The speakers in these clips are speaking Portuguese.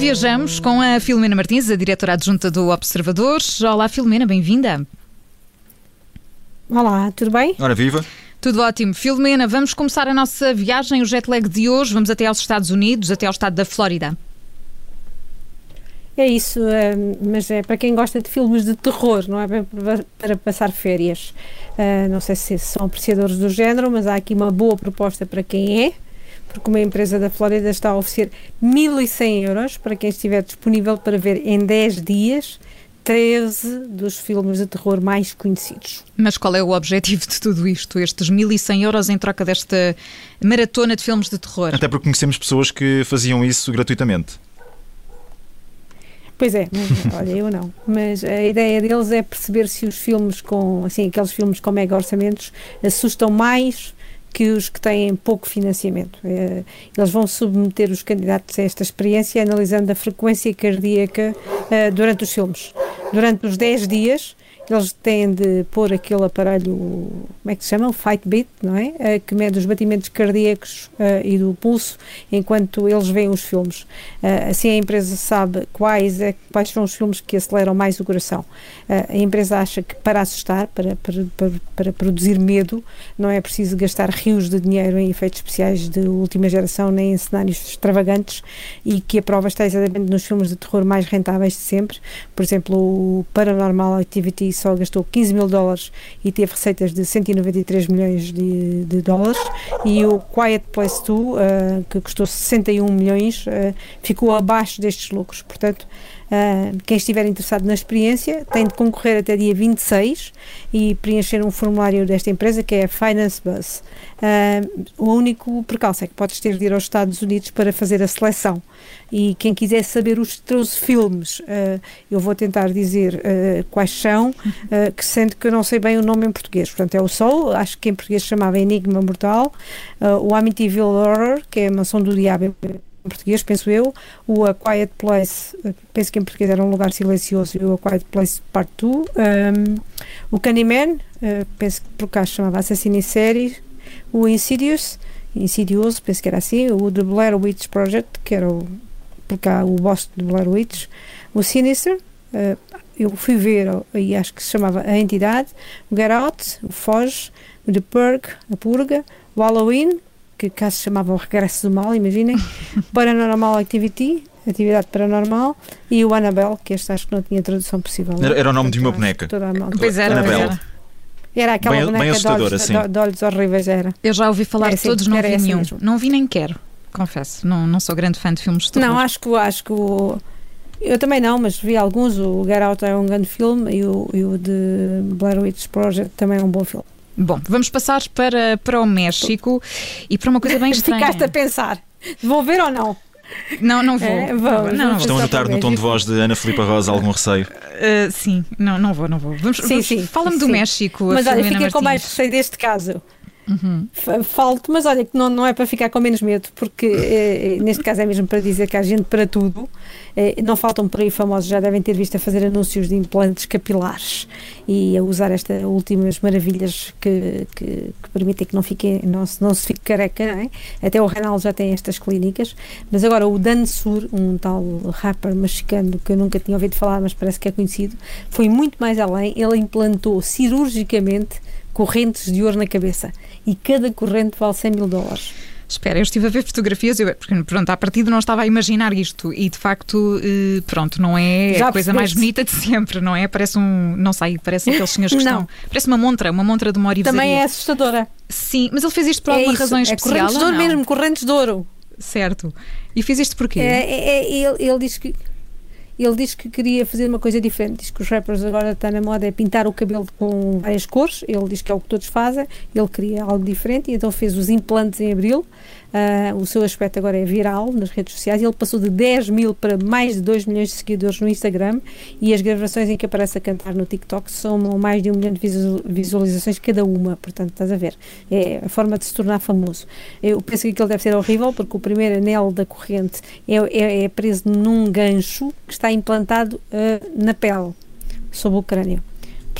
viajamos com a Filomena Martins, a diretora adjunta do Observador. Olá, Filomena, bem-vinda. Olá, tudo bem? Ora, viva. Tudo ótimo. Filomena, vamos começar a nossa viagem, o jet lag de hoje. Vamos até aos Estados Unidos, até ao estado da Flórida. É isso, eh, mas é para quem gosta de filmes de terror, não é para passar férias. Eh, não sei se são apreciadores do género, mas há aqui uma boa proposta para quem é, porque uma empresa da Flórida está a oferecer 1.100 euros para quem estiver disponível para ver em 10 dias 13 dos filmes de terror mais conhecidos. Mas qual é o objetivo de tudo isto? Estes 1.100 euros em troca desta maratona de filmes de terror? Até porque conhecemos pessoas que faziam isso gratuitamente. Pois é, mas, olha, eu não. Mas a ideia deles é perceber se os filmes com, assim, aqueles filmes com mega orçamentos assustam mais que os que têm pouco financiamento. É, eles vão submeter os candidatos a esta experiência analisando a frequência cardíaca durante os filmes. Durante os 10 dias, eles têm de pôr aquele aparelho, como é que se chama? O Fight Beat, não é? Uh, que mede os batimentos cardíacos uh, e do pulso enquanto eles veem os filmes. Uh, assim a empresa sabe quais, é, quais são os filmes que aceleram mais o coração. a empresa acha que para assustar, para, para, para, para, produzir medo, não é preciso gastar rios de dinheiro em efeitos especiais de última geração nem em cenários extravagantes e que a prova está exatamente nos filmes de terror mais rentáveis sempre. Por exemplo, o Paranormal Activity só gastou 15 mil dólares e teve receitas de 193 milhões de, de dólares e o Quiet Place 2, uh, que custou 61 milhões, uh, ficou abaixo destes lucros. Portanto, Uh, quem estiver interessado na experiência tem de concorrer até dia 26 e preencher um formulário desta empresa que é a Finance Bus. Uh, o único percalço é que podes ter de ir aos Estados Unidos para fazer a seleção. E quem quiser saber os 13 filmes, uh, eu vou tentar dizer quais são, que sendo que eu não sei bem o nome em português. Portanto, é o Sol, acho que em português chamava Enigma Mortal, o Amityville Horror, que é a Mansão do Diabo em português, penso eu, o A Quiet Place, eh, penso que em português era um lugar silencioso, e o A Quiet Place Part 2, um, o Candyman, uh, penso que por cá chamava Assassino em Série, o Insidious, Insidioso, penso que era assim, o The Blair Witch Project, que era o, por cá o boss do Blair Witch, o Sinister, uh, eu fui ver, e acho que se chamava A Entidade, o Get Out, o Foge, o The Purge, a Purga, o Halloween, que cá se chamava o Regresso do Mal, imaginem, Paranormal Activity, Atividade Paranormal, e o Annabelle, que este acho que não tinha tradução possível. Era, era o nome de uma boneca. Pois era, Annabelle. Era aquela bem, boneca bem de, olhos, assim. de, olhos horríveis, era. Eu já ouvi falar era de todos, não vi nenhum. Mesmo. Não vi nem quero, confesso. Não, não sou grande fã de filmes de terror. Não, acho que, acho que o... Eu também não, mas vi alguns. O Get Out é um grande filme e o, e o de Blair Witch Project também é um bom filme. Bom, vamos passar para, para o México e para uma coisa bem estranha. Ficaste a pensar, vou ver ou não? Não, não vou. É, vamos, não, Estão a notar no tom de voz de Ana Filipa Rosa algum receio? Uh, sim, não, não vou, não vou. Vamos, sim, vamos, sim. Fala-me do. México. Mas olha, fica fica com mais receio deste caso. Uhum. Falto, mas olha que não, não é para ficar com menos medo, porque eh, neste caso é mesmo para dizer que há gente para tudo. Eh, não faltam por aí famosos, já devem ter visto a fazer anúncios de implantes capilares e a usar estas últimas maravilhas que, que, que permitem que não, fique, não, se, não se fique careca. É? Até o Renal já tem estas clínicas. Mas agora o Dan Sur, um tal rapper mexicano que eu nunca tinha ouvido falar, mas parece que é conhecido, foi muito mais além. Ele implantou cirurgicamente correntes de ouro na cabeça e cada corrente vale 100 mil dólares. Espera, eu estive a ver fotografias, eu, porque pronto, à partida não estava a imaginar isto e de facto, eh, pronto, não é Já a coisa mais bonita de sempre, não é? Parece um, não sei, parece aqueles senhores que Não. estão, parece uma montra, uma montra de uma Também é assustadora. Sim, mas ele fez isto por é alguma isso, razão é especial correntes de ou ouro mesmo, correntes de ouro. Certo. E fez isto porquê? É, é, é, ele, ele diz que ele diz que queria fazer uma coisa diferente. Diz que os rappers agora está na moda é pintar o cabelo com várias cores. Ele diz que é o que todos fazem. Ele queria algo diferente e então fez os implantes em abril. Uh, o seu aspecto agora é viral nas redes sociais. Ele passou de 10 mil para mais de 2 milhões de seguidores no Instagram e as gravações em que aparece a cantar no TikTok somam mais de um milhão de visualizações cada uma. Portanto, estás a ver. É a forma de se tornar famoso. Eu penso que aquilo deve ser horrível porque o primeiro anel da corrente é, é, é preso num gancho que está implantado uh, na pele, sob o crânio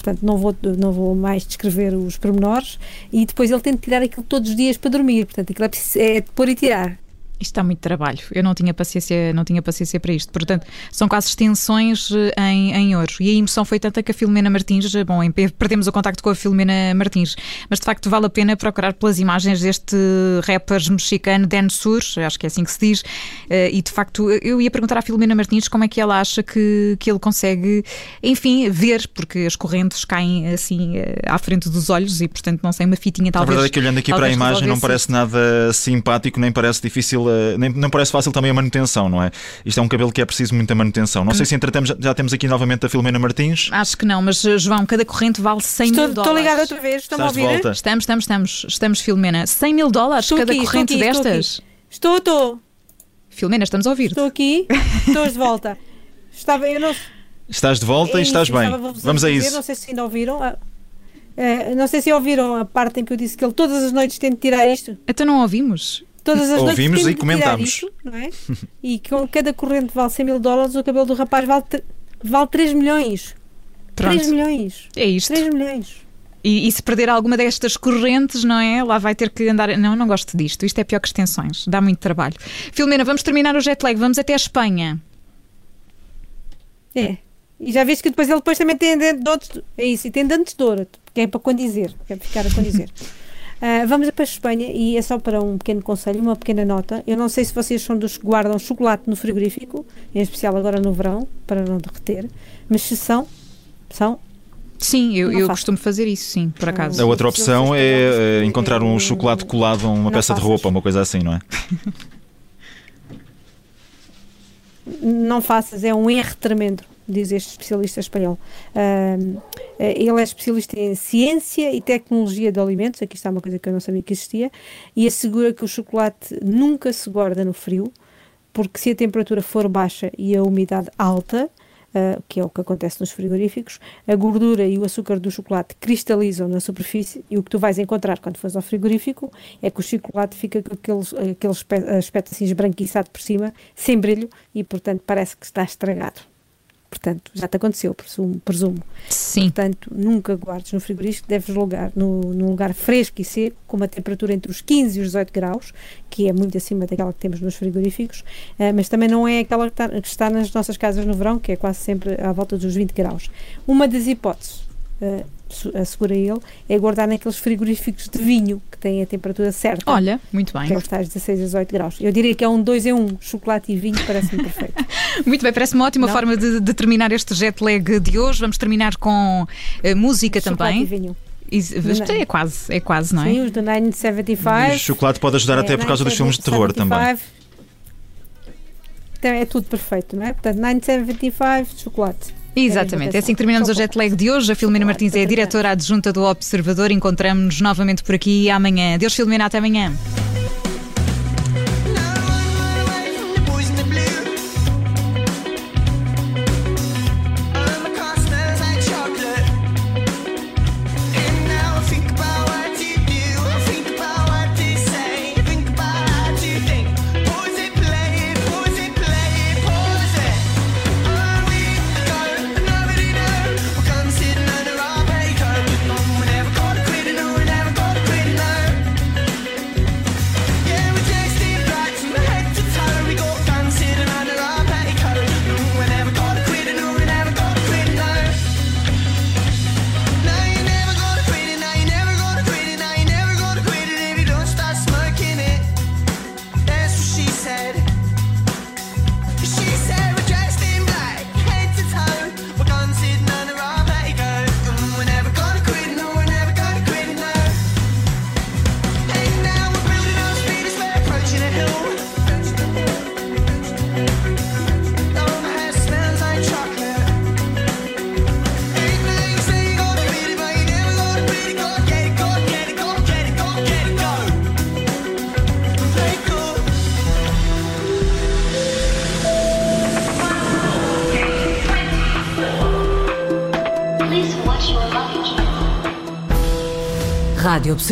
portanto não vou, não vou mais descrever os pormenores, e depois ele tem de tirar aquilo todos os dias para dormir, portanto aquilo é, preciso, é de pôr e tirar. Isto dá muito trabalho. Eu não tinha paciência, não tinha paciência para isto. Portanto, são quase extensões eh, em, em ouro. E a emoção foi tanta que a Filomena Martins, eh, bom, perdemos o contacto com a Filomena Martins, mas de facto vale a pena procurar pelas imagens deste rapper mexicano Dan Sur, acho que é assim que se diz. Eh, e de facto, eu ia perguntar à Filomena Martins como é que ela acha que, que ele consegue, enfim, ver, porque as correntes caem assim à frente dos olhos e, portanto, não sei, uma fitinha talvez. A verdade é que olhando aqui para a imagem não parece nada simpático, nem parece difícil nem, não parece fácil também a manutenção, não é? Isto é um cabelo que é preciso muita manutenção. Não sei se entretemos, já temos aqui novamente a Filomena Martins. Acho que não, mas eh, João, cada corrente vale 100 estou, mil dólares. Estou ligado outra vez, estão a ouvir? Volta? Estamos, estamos, estamos, estamos, Filomena. 100 mil dólares estou cada aqui, corrente estou aqui, destas? Estou, estou. Filomena, estamos a ouvir. Estou aqui, estou de volta. Estava, eu não... Estás de volta é e estás bem. Vamos a, a isso. Não sei se ainda ouviram. Uh, não sei se ouviram a parte em que eu disse que ele todas as noites tem de tirar isto. Então não ouvimos todas as Ouvimos e comentámos. Isto, não é? e com cada corrente vale 100 mil dólares, o cabelo do rapaz vale, vale 3 milhões. Pronto. 3 milhões. É isto. 3 milhões. E, e, se perder alguma destas correntes, não é? Lá vai ter que andar. Não, não gosto disto. Isto é pior que extensões. Dá muito trabalho. Filomena, vamos terminar o jet lag. Vamos até a Espanha. É. E já viste que depois ele depois também tem dentes de ouro. É isso, e tem dentes de ouro, que é para condizer, que é para ficar a condizer. Uh, vamos para a Espanha e é só para um pequeno conselho, uma pequena nota. Eu não sei se vocês são dos que guardam chocolate no frigorífico, em especial agora no verão, para não derreter, mas se são, são. Sim, eu, eu costumo fazer isso, sim, por acaso. A outra opção é, é encontrar um chocolate colado a uma peça de roupa, uma coisa assim, não é? Não faças, é um erro tremendo diz este especialista espanhol. Uh, ele é especialista em ciência e tecnologia de alimentos, aqui está uma coisa que eu não sabia que existia, e assegura que o chocolate nunca se guarda no frio, porque se a temperatura for baixa e a umidade alta, Uh, que é o que acontece nos frigoríficos, a gordura e o açúcar do chocolate cristalizam na superfície e o que tu vais encontrar quando fores ao frigorífico é que o chocolate fica com aquele, aquele aspecto assim esbranquiçado por cima, sem brilho e, portanto, parece que está estragado. Portanto, já te aconteceu, presumo. presumo. Sim. Portanto, nunca guardes no frigorífico, deves lugar no, num lugar fresco e seco, com uma temperatura entre os 15 e os 18 graus, que é muito acima daquela que temos nos frigoríficos, uh, mas também não é aquela que está, que está, nas nossas casas no verão, que é quase sempre à volta dos 20 graus. Uma das hipóteses. Uh, assegura ele, é guardar naqueles frigoríficos de vinho que têm a temperatura certa. Olha, muito bem. Que é os tais 16 a 18 graus. Eu diria que é um 2 em 1, chocolate e vinho, parece-me perfeito. muito bem, parece-me uma ótima Não? forma de, de, terminar este jet lag de hoje. Vamos terminar com uh, música chocolate também. E vinho. É quase, é quase, não é? Sim, os do 975. O chocolate pode ajudar é, até por causa dos filmes de terror também. Então é tudo perfeito, não é? Portanto, 975, chocolate. Exatamente, é assim que terminamos o jet lag de hoje. A Filomena Martins é a diretora adjunta do Observador. Encontramos-nos novamente por aqui amanhã. Deus, Filomena, até amanhã. Rádio Observador.